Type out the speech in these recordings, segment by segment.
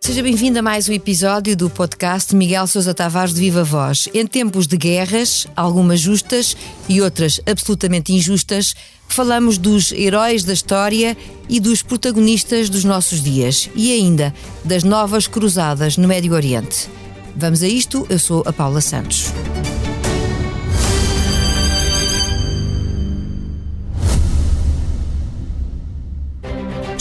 Seja bem-vindo a mais um episódio do podcast Miguel Sousa Tavares de Viva Voz. Em tempos de guerras, algumas justas e outras absolutamente injustas, falamos dos heróis da história e dos protagonistas dos nossos dias e ainda das novas cruzadas no Médio Oriente. Vamos a isto, eu sou a Paula Santos.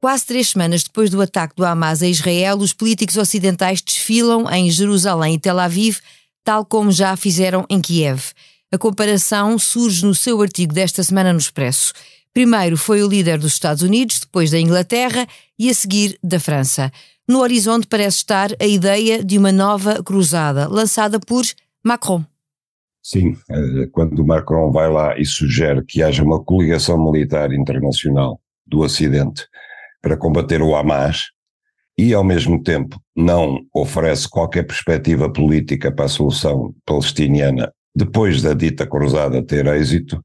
Quase três semanas depois do ataque do Hamas a Israel, os políticos ocidentais desfilam em Jerusalém e Tel Aviv, tal como já fizeram em Kiev. A comparação surge no seu artigo desta semana no Expresso. Primeiro foi o líder dos Estados Unidos, depois da Inglaterra e a seguir da França. No horizonte parece estar a ideia de uma nova cruzada, lançada por Macron. Sim, eh, quando Macron vai lá e sugere que haja uma coligação militar internacional do Ocidente para combater o Hamas e, ao mesmo tempo, não oferece qualquer perspectiva política para a solução palestiniana depois da dita cruzada ter êxito,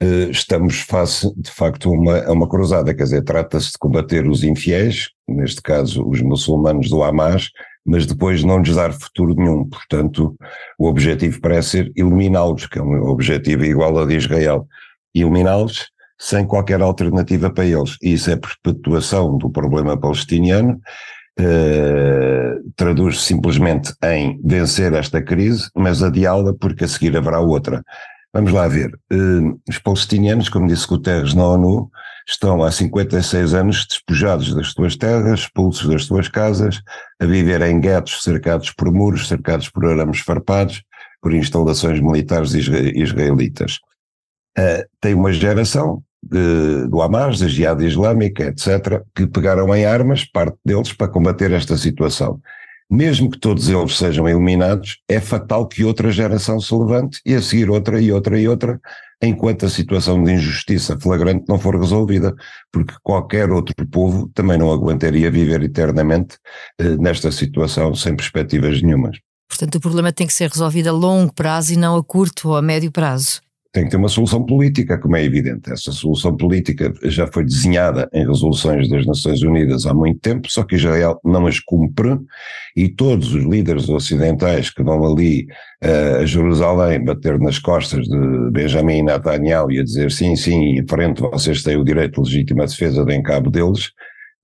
eh, estamos face, de facto, a uma, uma cruzada. Quer dizer, trata-se de combater os infiéis, neste caso os muçulmanos do Hamas, mas depois não lhes dar futuro nenhum. Portanto, o objetivo parece ser eliminá-los, que é um objetivo igual ao de Israel. Eliminá-los sem qualquer alternativa para eles. E isso é perpetuação do problema palestiniano, eh, traduz simplesmente em vencer esta crise, mas adiá-la porque a seguir haverá outra. Vamos lá ver. Uh, os palestinianos, como disse Guterres na ONU, estão há 56 anos despojados das suas terras, expulsos das suas casas, a viver em guetos cercados por muros, cercados por arames farpados, por instalações militares israelitas. Uh, tem uma geração de, do Hamas, da Jihad Islâmica, etc., que pegaram em armas, parte deles, para combater esta situação. Mesmo que todos eles sejam eliminados, é fatal que outra geração se levante e a seguir outra e outra e outra, enquanto a situação de injustiça flagrante não for resolvida, porque qualquer outro povo também não aguentaria viver eternamente eh, nesta situação sem perspectivas nenhumas. Portanto, o problema tem que ser resolvido a longo prazo e não a curto ou a médio prazo tem que ter uma solução política, como é evidente. Essa solução política já foi desenhada em resoluções das Nações Unidas há muito tempo, só que Israel não as cumpre e todos os líderes ocidentais que vão ali uh, a Jerusalém bater nas costas de Benjamin Netanyahu e a dizer sim, sim, em frente vocês têm o direito de legítima defesa, de cabo deles,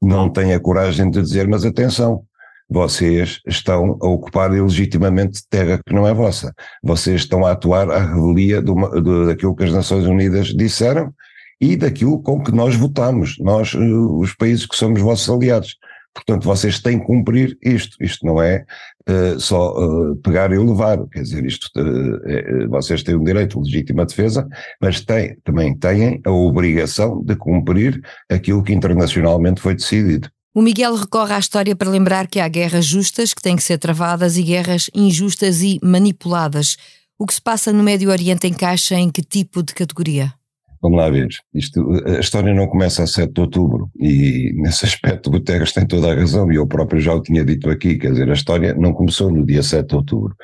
não têm a coragem de dizer, mas atenção, vocês estão a ocupar ilegitimamente terra que não é vossa. Vocês estão a atuar à revelia do, do, daquilo que as Nações Unidas disseram e daquilo com que nós votamos, nós, eh, os países que somos vossos aliados. Portanto, vocês têm que cumprir isto. Isto não é uh, só uh, pegar e levar. Quer dizer, isto, uh, é, vocês têm o direito de legítima defesa, mas têm, também têm a obrigação de cumprir aquilo que internacionalmente foi decidido. O Miguel recorre à história para lembrar que há guerras justas que têm que ser travadas e guerras injustas e manipuladas. O que se passa no Médio Oriente encaixa em que tipo de categoria? Vamos lá ver. Isto, a história não começa a 7 de outubro e nesse aspecto Guterres tem toda a razão e eu próprio já o tinha dito aqui, quer dizer, a história não começou no dia 7 de outubro.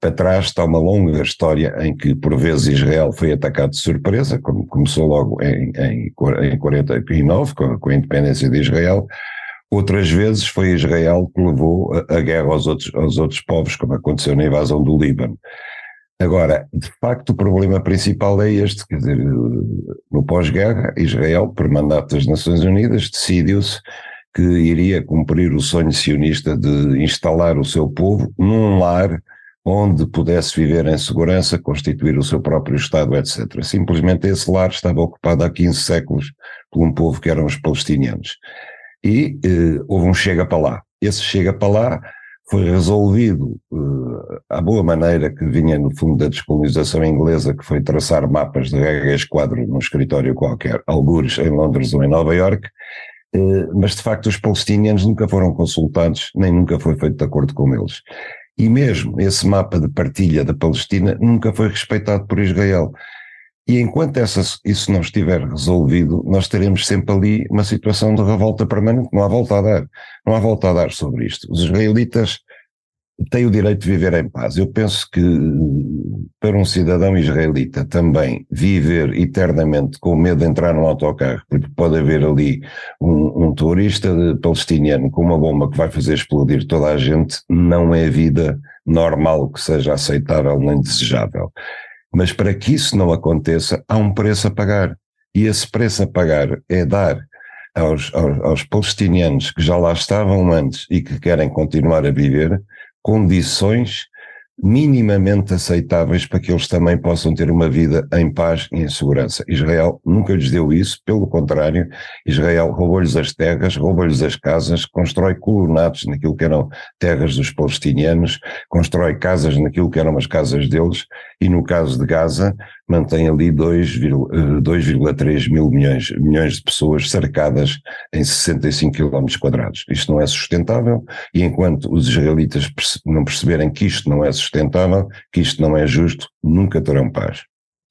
Para trás está uma longa história em que por vezes Israel foi atacado de surpresa, como começou logo em, em, em 49 com a, com a independência de Israel, Outras vezes foi Israel que levou a, a guerra aos outros, aos outros povos, como aconteceu na invasão do Líbano. Agora, de facto, o problema principal é este, quer dizer, no pós-guerra, Israel, por mandato das Nações Unidas, decidiu-se que iria cumprir o sonho sionista de instalar o seu povo num lar onde pudesse viver em segurança, constituir o seu próprio Estado, etc. Simplesmente esse lar estava ocupado há 15 séculos por um povo que eram os palestinianos e eh, houve um chega para lá. Esse chega para lá foi resolvido eh, à boa maneira que vinha no fundo da descolonização inglesa, que foi traçar mapas de regra esquadro num escritório qualquer, algures em Londres ou em Nova York, eh, mas de facto os palestinianos nunca foram consultados, nem nunca foi feito de acordo com eles. E mesmo esse mapa de partilha da Palestina nunca foi respeitado por Israel. E enquanto isso não estiver resolvido, nós teremos sempre ali uma situação de revolta permanente. Não há volta a dar. Não há volta a dar sobre isto. Os israelitas têm o direito de viver em paz. Eu penso que para um cidadão israelita também viver eternamente com medo de entrar num autocarro, porque pode haver ali um, um turista palestiniano com uma bomba que vai fazer explodir toda a gente, não é vida normal que seja aceitável nem desejável. Mas para que isso não aconteça, há um preço a pagar. E esse preço a pagar é dar aos, aos, aos palestinianos que já lá estavam antes e que querem continuar a viver, condições minimamente aceitáveis para que eles também possam ter uma vida em paz e em segurança. Israel nunca lhes deu isso, pelo contrário, Israel roubou-lhes as terras, roubou-lhes as casas, constrói colonatos naquilo que eram terras dos palestinianos, constrói casas naquilo que eram as casas deles, e no caso de Gaza, mantém ali 2,3 eh, mil milhões, milhões de pessoas cercadas em 65 quilómetros quadrados. Isto não é sustentável, e enquanto os israelitas não perceberem que isto não é sustentável, que isto não é justo, nunca terão paz.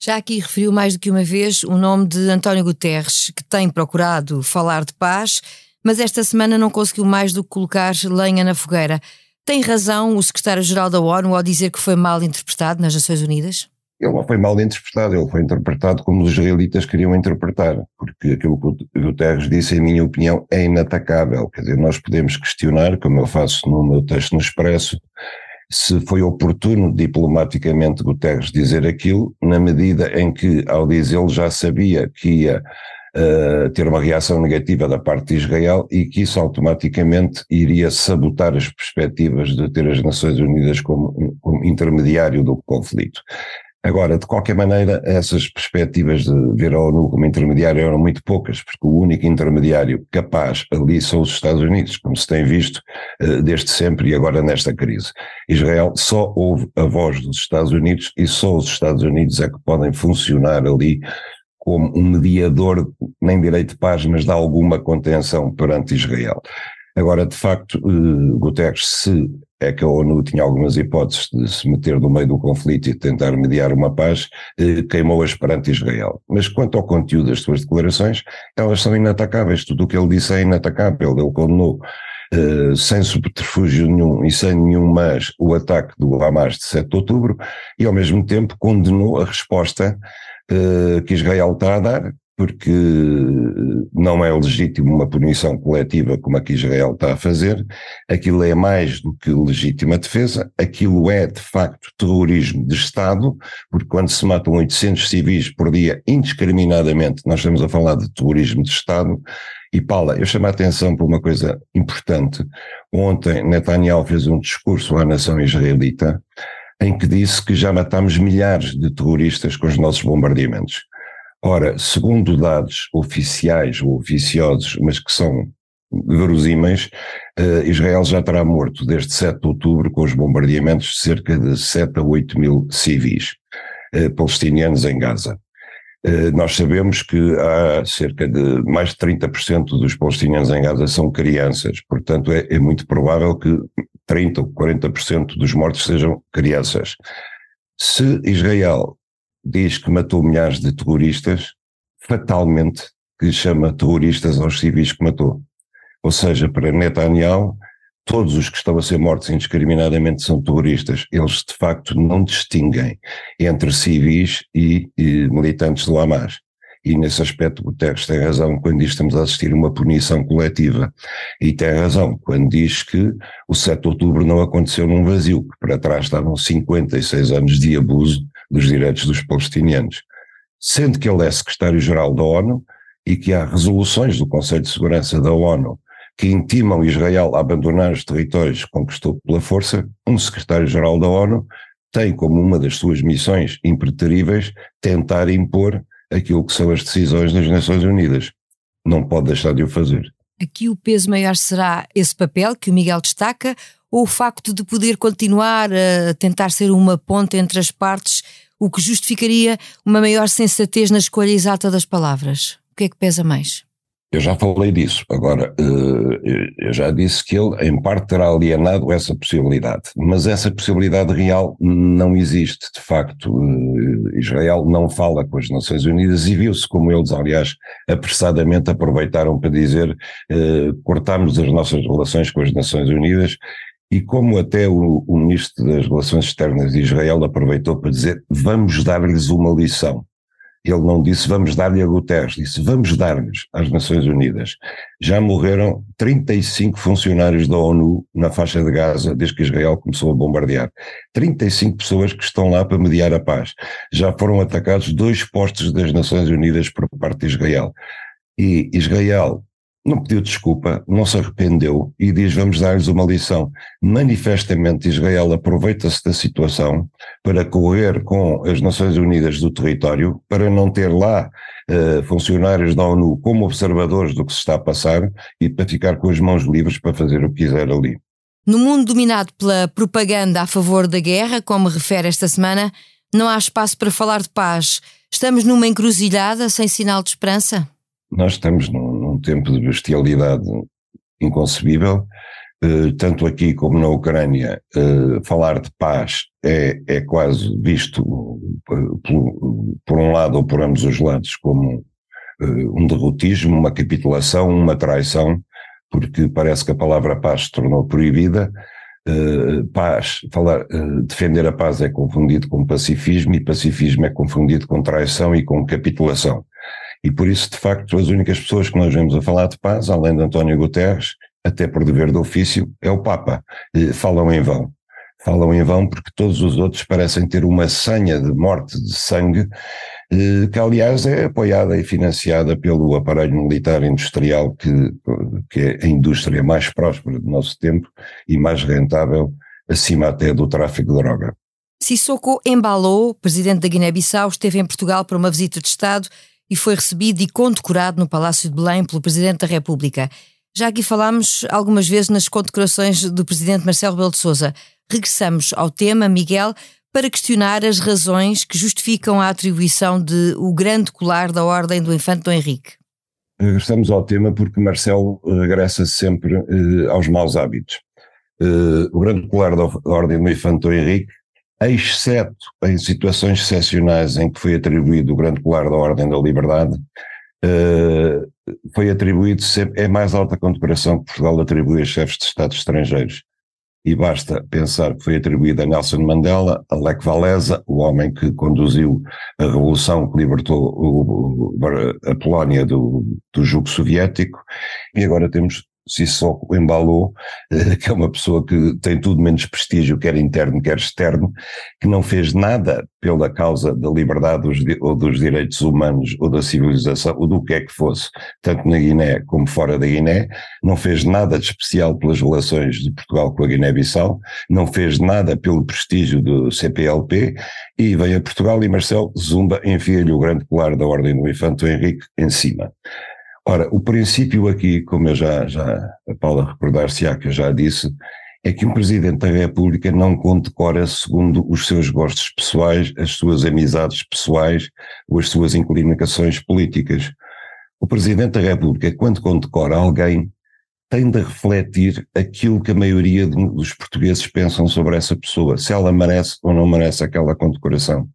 Já aqui referiu mais do que uma vez o nome de António Guterres, que tem procurado falar de paz, mas esta semana não conseguiu mais do que colocar lenha na fogueira. Tem razão o secretário-geral da ONU ao dizer que foi mal interpretado nas Nações Unidas? Ele não foi mal interpretado, ele foi interpretado como os israelitas queriam interpretar, porque aquilo que o Guterres disse, em minha opinião, é inatacável. Quer dizer, nós podemos questionar, como eu faço no meu texto no Expresso, se foi oportuno diplomaticamente Guterres dizer aquilo, na medida em que, ao dizê-lo, já sabia que ia uh, ter uma reação negativa da parte de Israel e que isso automaticamente iria sabotar as perspectivas de ter as Nações Unidas como, como intermediário do conflito. Agora, de qualquer maneira, essas perspectivas de ver a ONU como intermediário eram muito poucas, porque o único intermediário capaz ali são os Estados Unidos, como se tem visto uh, desde sempre e agora nesta crise. Israel só ouve a voz dos Estados Unidos e só os Estados Unidos é que podem funcionar ali como um mediador, nem direito de paz, mas de alguma contenção perante Israel. Agora, de facto, uh, Guterres, se é que a ONU tinha algumas hipóteses de se meter no meio do conflito e tentar mediar uma paz, eh, queimou-as perante Israel. Mas quanto ao conteúdo das suas declarações, elas são inatacáveis. Tudo o que ele disse é inatacável. Ele condenou Uh, sem subterfúgio nenhum e sem nenhum mas o ataque do Hamas de 7 de outubro e ao mesmo tempo condenou a resposta uh, que Israel está a dar porque não é legítimo uma punição coletiva como a que Israel está a fazer, aquilo é mais do que legítima defesa, aquilo é de facto terrorismo de Estado, porque quando se matam 800 civis por dia indiscriminadamente, nós estamos a falar de terrorismo de Estado, e Paula, eu chamo a atenção por uma coisa importante. Ontem Netanyahu fez um discurso à nação israelita em que disse que já matámos milhares de terroristas com os nossos bombardeamentos. Ora, segundo dados oficiais ou oficiosos, mas que são verosímeis, uh, Israel já terá morto desde 7 de outubro com os bombardeamentos cerca de 7 a 8 mil civis uh, palestinianos em Gaza. Uh, nós sabemos que há cerca de mais de 30% dos palestinianos em Gaza são crianças, portanto é, é muito provável que 30 ou 40% dos mortos sejam crianças. Se Israel diz que matou milhares de terroristas, fatalmente que chama terroristas aos civis que matou. Ou seja, para Netanyahu, todos os que estão a ser mortos indiscriminadamente são terroristas. Eles, de facto, não distinguem entre civis e, e militantes do Hamas. E nesse aspecto Guterres tem razão quando diz que estamos a assistir a uma punição coletiva. E tem razão quando diz que o 7 de outubro não aconteceu num vazio, que para trás estavam 56 anos de abuso dos direitos dos palestinianos. Sendo que ele é secretário-geral da ONU e que há resoluções do Conselho de Segurança da ONU que intimam Israel a abandonar os territórios que conquistou pela força, um secretário-geral da ONU tem como uma das suas missões impreteríveis tentar impor aquilo que são as decisões das Nações Unidas. Não pode deixar de o fazer. Aqui o peso maior será esse papel que o Miguel destaca ou o facto de poder continuar a tentar ser uma ponte entre as partes, o que justificaria uma maior sensatez na escolha exata das palavras? O que é que pesa mais? Eu já falei disso. Agora, eh, eu já disse que ele, em parte, terá alienado essa possibilidade. Mas essa possibilidade real não existe. De facto, eh, Israel não fala com as Nações Unidas e viu-se como eles, aliás, apressadamente aproveitaram para dizer eh, cortamos as nossas relações com as Nações Unidas. E como até o, o Ministro das Relações Externas de Israel aproveitou para dizer vamos dar-lhes uma lição. Ele não disse vamos dar-lhe a Guterres, disse vamos dar-lhes às Nações Unidas. Já morreram 35 funcionários da ONU na faixa de Gaza desde que Israel começou a bombardear. 35 pessoas que estão lá para mediar a paz. Já foram atacados dois postos das Nações Unidas por parte de Israel. E Israel não pediu desculpa, não se arrependeu e diz vamos dar-lhes uma lição. Manifestamente Israel aproveita-se da situação para correr com as Nações Unidas do território, para não ter lá uh, funcionários da ONU como observadores do que se está a passar e para ficar com as mãos livres para fazer o que quiser ali. No mundo dominado pela propaganda a favor da guerra, como refere esta semana, não há espaço para falar de paz. Estamos numa encruzilhada sem sinal de esperança? Nós estamos num, num tempo de bestialidade inconcebível, eh, tanto aqui como na Ucrânia, eh, falar de paz é, é quase visto por, por, um lado ou por ambos os lados como eh, um derrotismo, uma capitulação, uma traição, porque parece que a palavra paz se tornou proibida. Uh, paz, falar, uh, defender a paz é confundido com pacifismo e pacifismo é confundido com traição e com capitulação. E por isso, de facto, as únicas pessoas que nós vemos a falar de paz, além de António Guterres, até por dever de ofício, é o Papa. E falam em vão. Falam em vão porque todos os outros parecem ter uma senha de morte de sangue, que aliás é apoiada e financiada pelo aparelho militar industrial, que, que é a indústria mais próspera do nosso tempo e mais rentável, acima até do tráfico de droga. Sissoko Embalo, presidente da Guiné-Bissau, esteve em Portugal para uma visita de Estado e foi recebido e condecorado no Palácio de Belém pelo Presidente da República. Já aqui falámos algumas vezes nas condecorações do Presidente Marcelo Rebelo de Sousa. Regressamos ao tema, Miguel, para questionar as razões que justificam a atribuição de o grande colar da Ordem do Infante Dom Henrique. Regressamos ao tema porque Marcelo regressa sempre eh, aos maus hábitos. Eh, o grande colar da Ordem do Infante Dom Henrique exceto em situações excepcionais em que foi atribuído o grande colar da Ordem da Liberdade, uh, foi atribuído sempre, é mais alta condecoração que Portugal atribui a chefes de Estados estrangeiros. E basta pensar que foi atribuída a Nelson Mandela, a Lech Walesa, o homem que conduziu a revolução que libertou a Polónia do, do jugo soviético, e agora temos Sissoko embalou, eh, que é uma pessoa que tem tudo menos prestígio, quer interno, quer externo, que não fez nada pela causa da liberdade ou dos direitos humanos ou da civilização, ou do que é que fosse, tanto na Guiné como fora da Guiné, não fez nada de especial pelas relações de Portugal com a Guiné-Bissau, não fez nada pelo prestígio do CPLP, e veio a Portugal e Marcelo Zumba enfia-lhe o grande colar da Ordem do Infante Henrique em cima. Ora, o princípio aqui, como eu já, já a Paula recordar-se-á que eu já disse, é que um Presidente da República não condecora segundo os seus gostos pessoais, as suas amizades pessoais ou as suas inclinações políticas. O Presidente da República, quando condecora alguém, tem de refletir aquilo que a maioria dos portugueses pensam sobre essa pessoa, se ela merece ou não merece aquela condecoração.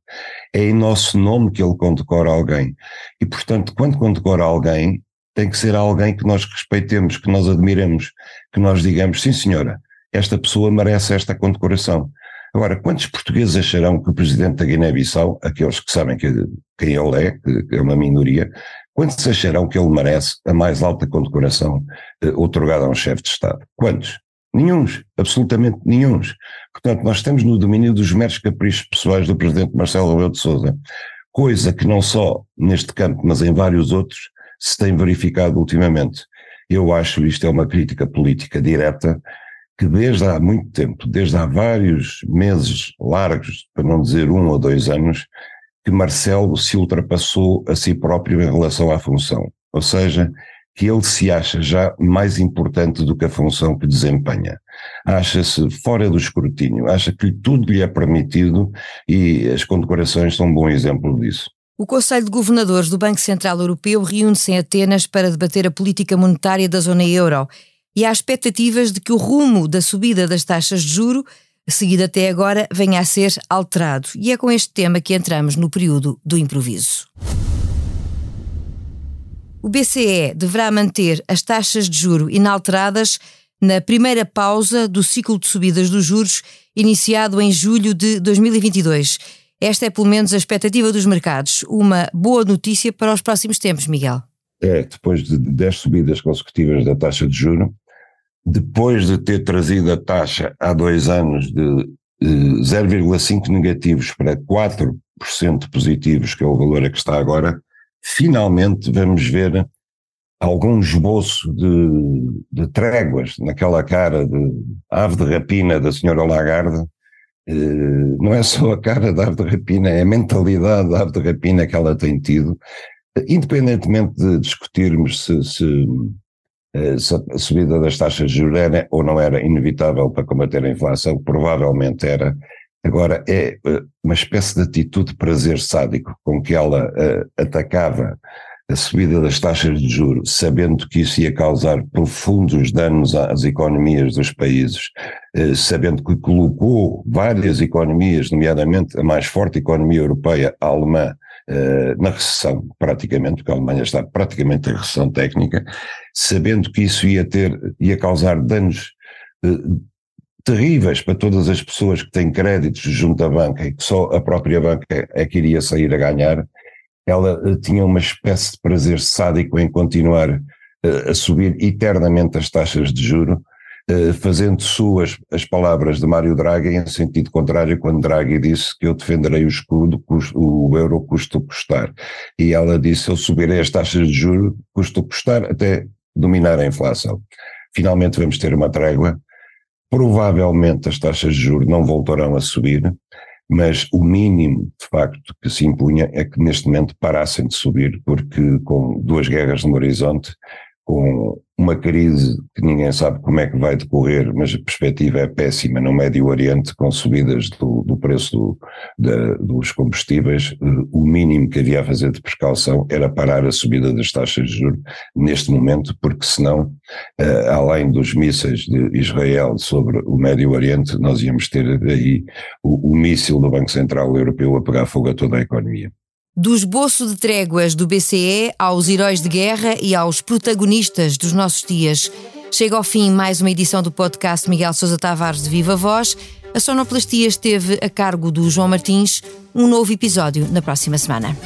É em nosso nome que ele condecora alguém. E, portanto, quando condecora alguém, tem que ser alguém que nós respeitemos, que nós admiremos, que nós digamos, sim senhora, esta pessoa merece esta condecoração. Agora, quantos portugueses acharão que o presidente da Guiné-Bissau, aqueles que sabem que, quem ele é, que é uma minoria, quantos acharão que ele merece a mais alta condecoração eh, otorgada a um chefe de Estado? Quantos? Nenhuns, absolutamente nenhuns. Portanto, nós estamos no domínio dos meros caprichos pessoais do presidente Marcelo Rebelo de Sousa, coisa que não só neste campo, mas em vários outros, se tem verificado ultimamente. Eu acho isto é uma crítica política direta que desde há muito tempo, desde há vários meses largos, para não dizer um ou dois anos, que Marcelo se ultrapassou a si próprio em relação à função. Ou seja, que ele se acha já mais importante do que a função que desempenha. Acha-se fora do escrutínio, acha que tudo lhe é permitido e as condecorações são um bom exemplo disso. O Conselho de Governadores do Banco Central Europeu reúne-se em Atenas para debater a política monetária da zona euro e há expectativas de que o rumo da subida das taxas de juro, seguido até agora, venha a ser alterado. E é com este tema que entramos no período do improviso. O BCE deverá manter as taxas de juro inalteradas na primeira pausa do ciclo de subidas dos juros iniciado em julho de 2022 esta é pelo menos a expectativa dos mercados. Uma boa notícia para os próximos tempos, Miguel. É, depois de 10 subidas consecutivas da taxa de juro, depois de ter trazido a taxa há dois anos de 0,5 negativos para 4% positivos, que é o valor a que está agora, finalmente vamos ver algum esboço de, de tréguas naquela cara de ave de rapina da senhora Lagarde, eh, não é só a cara da ave de rapina, é a mentalidade da ave de rapina que ela tem tido, independentemente de discutirmos se, se, eh, se a subida das taxas de juros era ou não era inevitável para combater a inflação, provavelmente era, agora é eh, uma espécie de atitude de prazer sádico com que ela atacava a subida das taxas de juros, sabendo que isso ia causar profundos danos às economias dos países, eh, sabendo que colocou várias economias, nomeadamente a mais forte economia europeia, a alemã, eh, na recessão, praticamente, porque a Alemanha está praticamente em recessão técnica, sabendo que isso ia ter, ia causar danos eh, terríveis para todas as pessoas que têm créditos junto à banca e que só a própria banca é que iria sair a ganhar, ela eh, tinha uma espécie de prazer sádico em continuar uh, a subir eternamente as taxas de juro, uh, fazendo suas as palavras de Mário Draghi em sentido contrário, quando Draghi disse que eu defenderei o escudo, o euro custo custar. E ela disse, eu subirei as taxas de juro, custo custar, até dominar a inflação. Finalmente vamos ter uma trégua, provavelmente as taxas de juros não voltarão a subir, mas o mínimo, de facto, que se impunha é que neste momento parassem de subir, porque com duas guerras no horizonte, com uma crise que ninguém sabe como é que vai decorrer, mas a perspectiva é péssima no Médio Oriente, com subidas do, do preço do, da, dos combustíveis, eh, o mínimo que havia a fazer de precaução era parar a subida das taxas de juros neste momento, porque senão, uh, além dos mísseis de Israel sobre o Médio Oriente, nós íamos ter aí o, o míssil do Banco Central Europeu a pegar fogo a toda a economia. Do esboço de tréguas do BCE aos heróis de guerra e aos protagonistas dos nossos dias. Chega ao fim mais uma edição do podcast Miguel Sousa Tavares de Viva Voz. A sonoplastia esteve a cargo do João Martins. Um novo episódio na próxima semana.